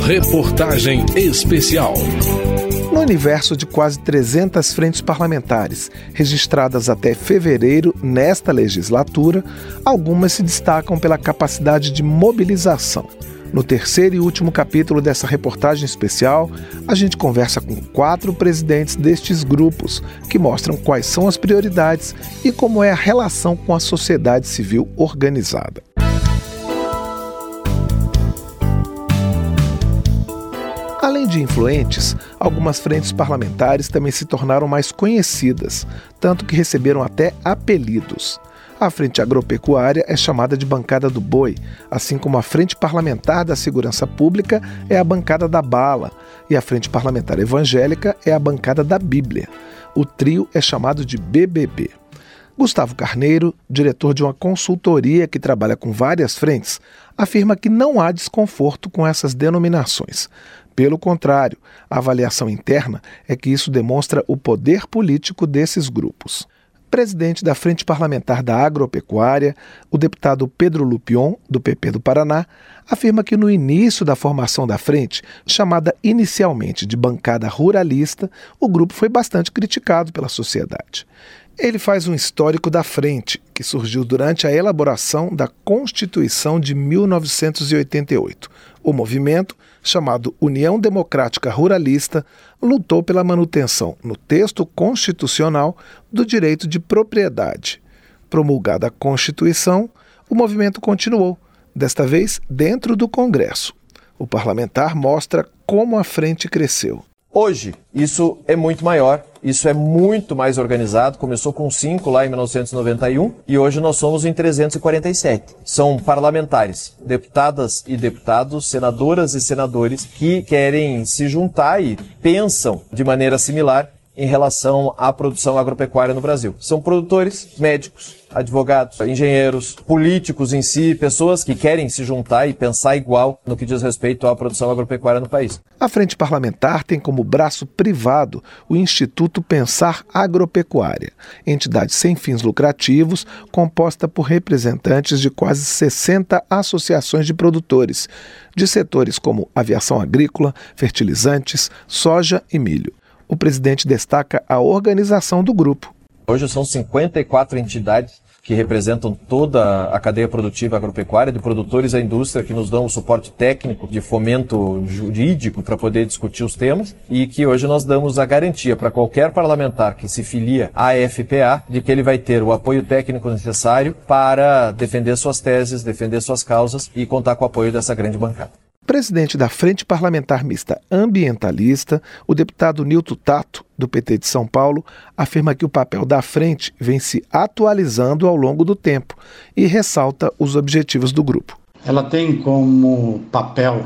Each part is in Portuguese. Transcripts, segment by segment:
Reportagem Especial. No universo de quase 300 frentes parlamentares registradas até fevereiro nesta legislatura, algumas se destacam pela capacidade de mobilização. No terceiro e último capítulo dessa reportagem especial, a gente conversa com quatro presidentes destes grupos, que mostram quais são as prioridades e como é a relação com a sociedade civil organizada. Além de influentes, algumas frentes parlamentares também se tornaram mais conhecidas, tanto que receberam até apelidos. A Frente Agropecuária é chamada de Bancada do Boi, assim como a Frente Parlamentar da Segurança Pública é a Bancada da Bala e a Frente Parlamentar Evangélica é a Bancada da Bíblia. O trio é chamado de BBB. Gustavo Carneiro, diretor de uma consultoria que trabalha com várias frentes, afirma que não há desconforto com essas denominações. Pelo contrário, a avaliação interna é que isso demonstra o poder político desses grupos. Presidente da Frente Parlamentar da Agropecuária, o deputado Pedro Lupion, do PP do Paraná, afirma que no início da formação da frente, chamada inicialmente de bancada ruralista, o grupo foi bastante criticado pela sociedade. Ele faz um histórico da frente, que surgiu durante a elaboração da Constituição de 1988. O movimento, chamado União Democrática Ruralista, lutou pela manutenção, no texto constitucional, do direito de propriedade. Promulgada a Constituição, o movimento continuou, desta vez dentro do Congresso. O parlamentar mostra como a frente cresceu. Hoje, isso é muito maior, isso é muito mais organizado. Começou com cinco lá em 1991 e hoje nós somos em 347. São parlamentares, deputadas e deputados, senadoras e senadores que querem se juntar e pensam de maneira similar em relação à produção agropecuária no Brasil. São produtores, médicos, advogados, engenheiros, políticos em si, pessoas que querem se juntar e pensar igual no que diz respeito à produção agropecuária no país. A Frente Parlamentar tem como braço privado o Instituto Pensar Agropecuária, entidade sem fins lucrativos composta por representantes de quase 60 associações de produtores, de setores como aviação agrícola, fertilizantes, soja e milho o presidente destaca a organização do grupo. Hoje são 54 entidades que representam toda a cadeia produtiva agropecuária, de produtores à indústria, que nos dão o suporte técnico de fomento jurídico para poder discutir os temas, e que hoje nós damos a garantia para qualquer parlamentar que se filia à FPA de que ele vai ter o apoio técnico necessário para defender suas teses, defender suas causas e contar com o apoio dessa grande bancada. Presidente da Frente Parlamentar Mista Ambientalista, o deputado Nilton Tato, do PT de São Paulo, afirma que o papel da frente vem se atualizando ao longo do tempo e ressalta os objetivos do grupo. Ela tem como papel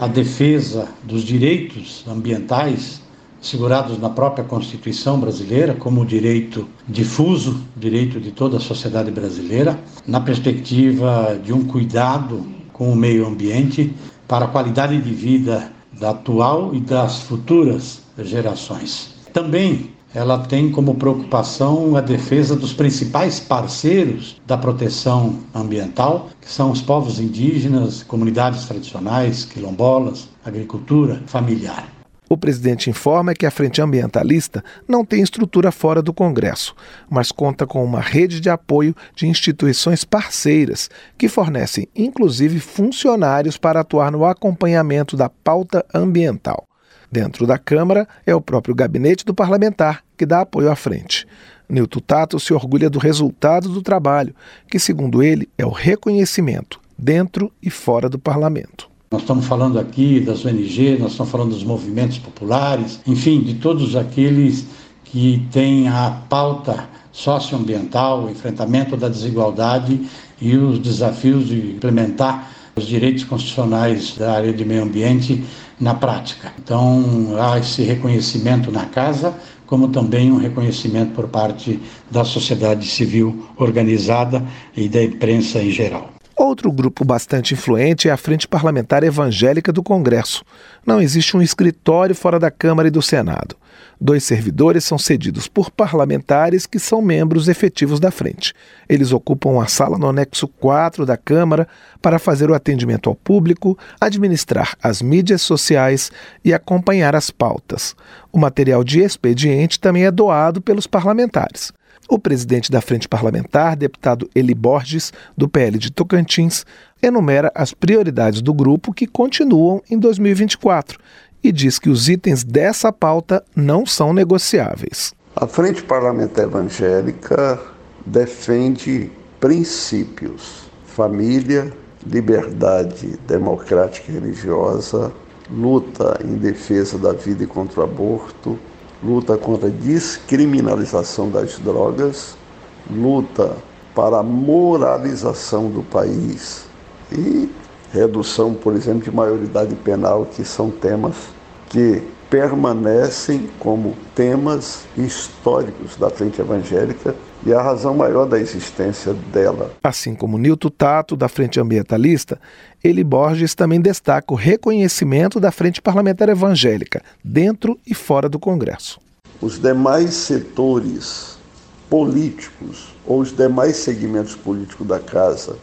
a defesa dos direitos ambientais segurados na própria Constituição brasileira, como direito difuso, direito de toda a sociedade brasileira, na perspectiva de um cuidado com o meio ambiente para a qualidade de vida da atual e das futuras gerações. Também ela tem como preocupação a defesa dos principais parceiros da proteção ambiental, que são os povos indígenas, comunidades tradicionais, quilombolas, agricultura familiar. O presidente informa que a Frente Ambientalista não tem estrutura fora do Congresso, mas conta com uma rede de apoio de instituições parceiras, que fornecem inclusive funcionários para atuar no acompanhamento da pauta ambiental. Dentro da Câmara é o próprio gabinete do parlamentar que dá apoio à frente. Nilton Tato se orgulha do resultado do trabalho, que, segundo ele, é o reconhecimento dentro e fora do parlamento. Nós estamos falando aqui das ONGs, nós estamos falando dos movimentos populares, enfim, de todos aqueles que têm a pauta socioambiental, o enfrentamento da desigualdade e os desafios de implementar os direitos constitucionais da área de meio ambiente na prática. Então, há esse reconhecimento na casa, como também um reconhecimento por parte da sociedade civil organizada e da imprensa em geral. Outro grupo bastante influente é a Frente Parlamentar Evangélica do Congresso. Não existe um escritório fora da Câmara e do Senado. Dois servidores são cedidos por parlamentares que são membros efetivos da frente. Eles ocupam a sala no anexo 4 da Câmara para fazer o atendimento ao público, administrar as mídias sociais e acompanhar as pautas. O material de expediente também é doado pelos parlamentares. O presidente da Frente Parlamentar, deputado Eli Borges, do PL de Tocantins, enumera as prioridades do grupo que continuam em 2024 e diz que os itens dessa pauta não são negociáveis. A Frente Parlamentar Evangélica defende princípios: família, liberdade democrática e religiosa, luta em defesa da vida e contra o aborto, luta contra a descriminalização das drogas, luta para a moralização do país. E redução, por exemplo, de maioridade penal, que são temas que permanecem como temas históricos da frente evangélica e a razão maior da existência dela. Assim como Nilton Tato, da Frente Ambientalista, ele Borges também destaca o reconhecimento da Frente Parlamentar Evangélica, dentro e fora do Congresso. Os demais setores políticos ou os demais segmentos políticos da Casa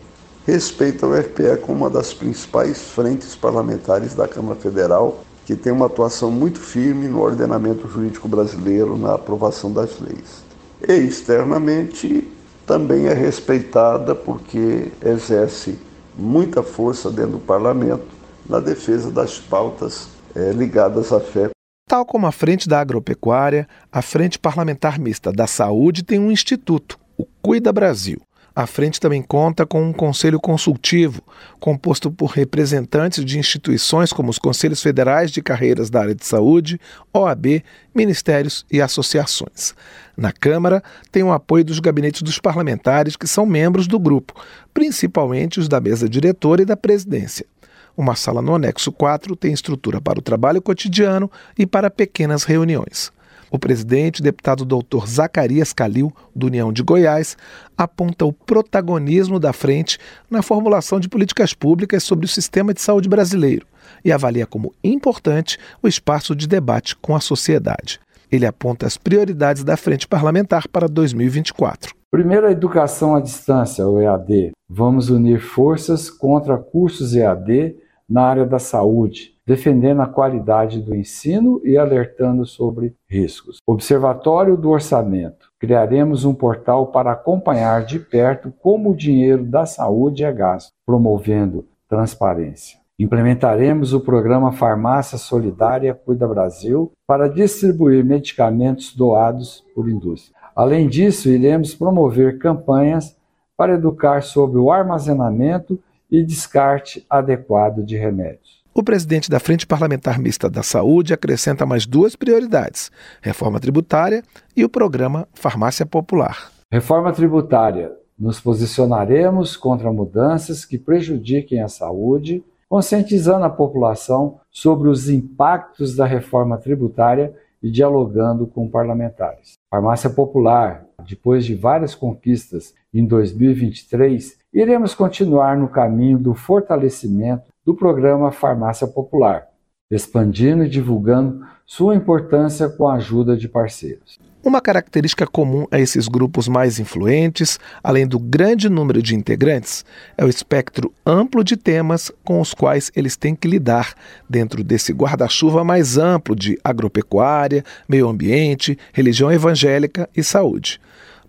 respeitam o RPE como uma das principais frentes parlamentares da Câmara Federal, que tem uma atuação muito firme no ordenamento jurídico brasileiro, na aprovação das leis e externamente também é respeitada porque exerce muita força dentro do parlamento na defesa das pautas é, ligadas à fé. Tal como a Frente da Agropecuária, a Frente Parlamentar Mista da Saúde tem um instituto, o Cuida Brasil. A frente também conta com um conselho consultivo, composto por representantes de instituições como os Conselhos Federais de Carreiras da Área de Saúde, OAB, ministérios e associações. Na Câmara, tem o apoio dos gabinetes dos parlamentares que são membros do grupo, principalmente os da mesa diretora e da presidência. Uma sala no anexo 4 tem estrutura para o trabalho cotidiano e para pequenas reuniões. O presidente, deputado doutor Zacarias Calil, do União de Goiás, aponta o protagonismo da frente na formulação de políticas públicas sobre o sistema de saúde brasileiro e avalia como importante o espaço de debate com a sociedade. Ele aponta as prioridades da frente parlamentar para 2024. Primeiro, a educação à distância, o EAD. Vamos unir forças contra cursos EAD na área da saúde defendendo a qualidade do ensino e alertando sobre riscos. Observatório do Orçamento. Criaremos um portal para acompanhar de perto como o dinheiro da saúde é gasto, promovendo transparência. Implementaremos o programa Farmácia Solidária Cuida Brasil para distribuir medicamentos doados por indústria. Além disso, iremos promover campanhas para educar sobre o armazenamento e descarte adequado de remédios. O presidente da Frente Parlamentar Mista da Saúde acrescenta mais duas prioridades: reforma tributária e o programa Farmácia Popular. Reforma tributária. Nos posicionaremos contra mudanças que prejudiquem a saúde, conscientizando a população sobre os impactos da reforma tributária e dialogando com parlamentares. Farmácia Popular. Depois de várias conquistas em 2023, iremos continuar no caminho do fortalecimento do programa Farmácia Popular, expandindo e divulgando sua importância com a ajuda de parceiros. Uma característica comum a esses grupos mais influentes, além do grande número de integrantes, é o espectro amplo de temas com os quais eles têm que lidar dentro desse guarda-chuva mais amplo de agropecuária, meio ambiente, religião evangélica e saúde.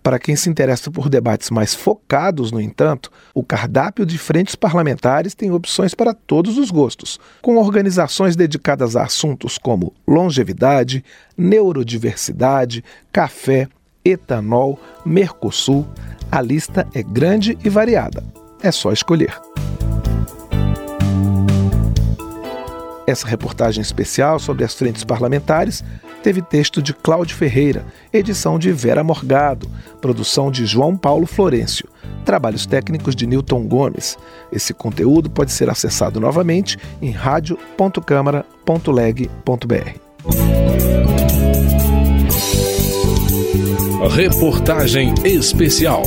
Para quem se interessa por debates mais focados, no entanto, o cardápio de frentes parlamentares tem opções para todos os gostos, com organizações dedicadas a assuntos como longevidade, neurodiversidade, café, etanol, Mercosul. A lista é grande e variada. É só escolher. Essa reportagem especial sobre as frentes parlamentares teve texto de Cláudio Ferreira, edição de Vera Morgado, produção de João Paulo Florencio, trabalhos técnicos de Newton Gomes. Esse conteúdo pode ser acessado novamente em radio.câmara.leg.br. Reportagem especial.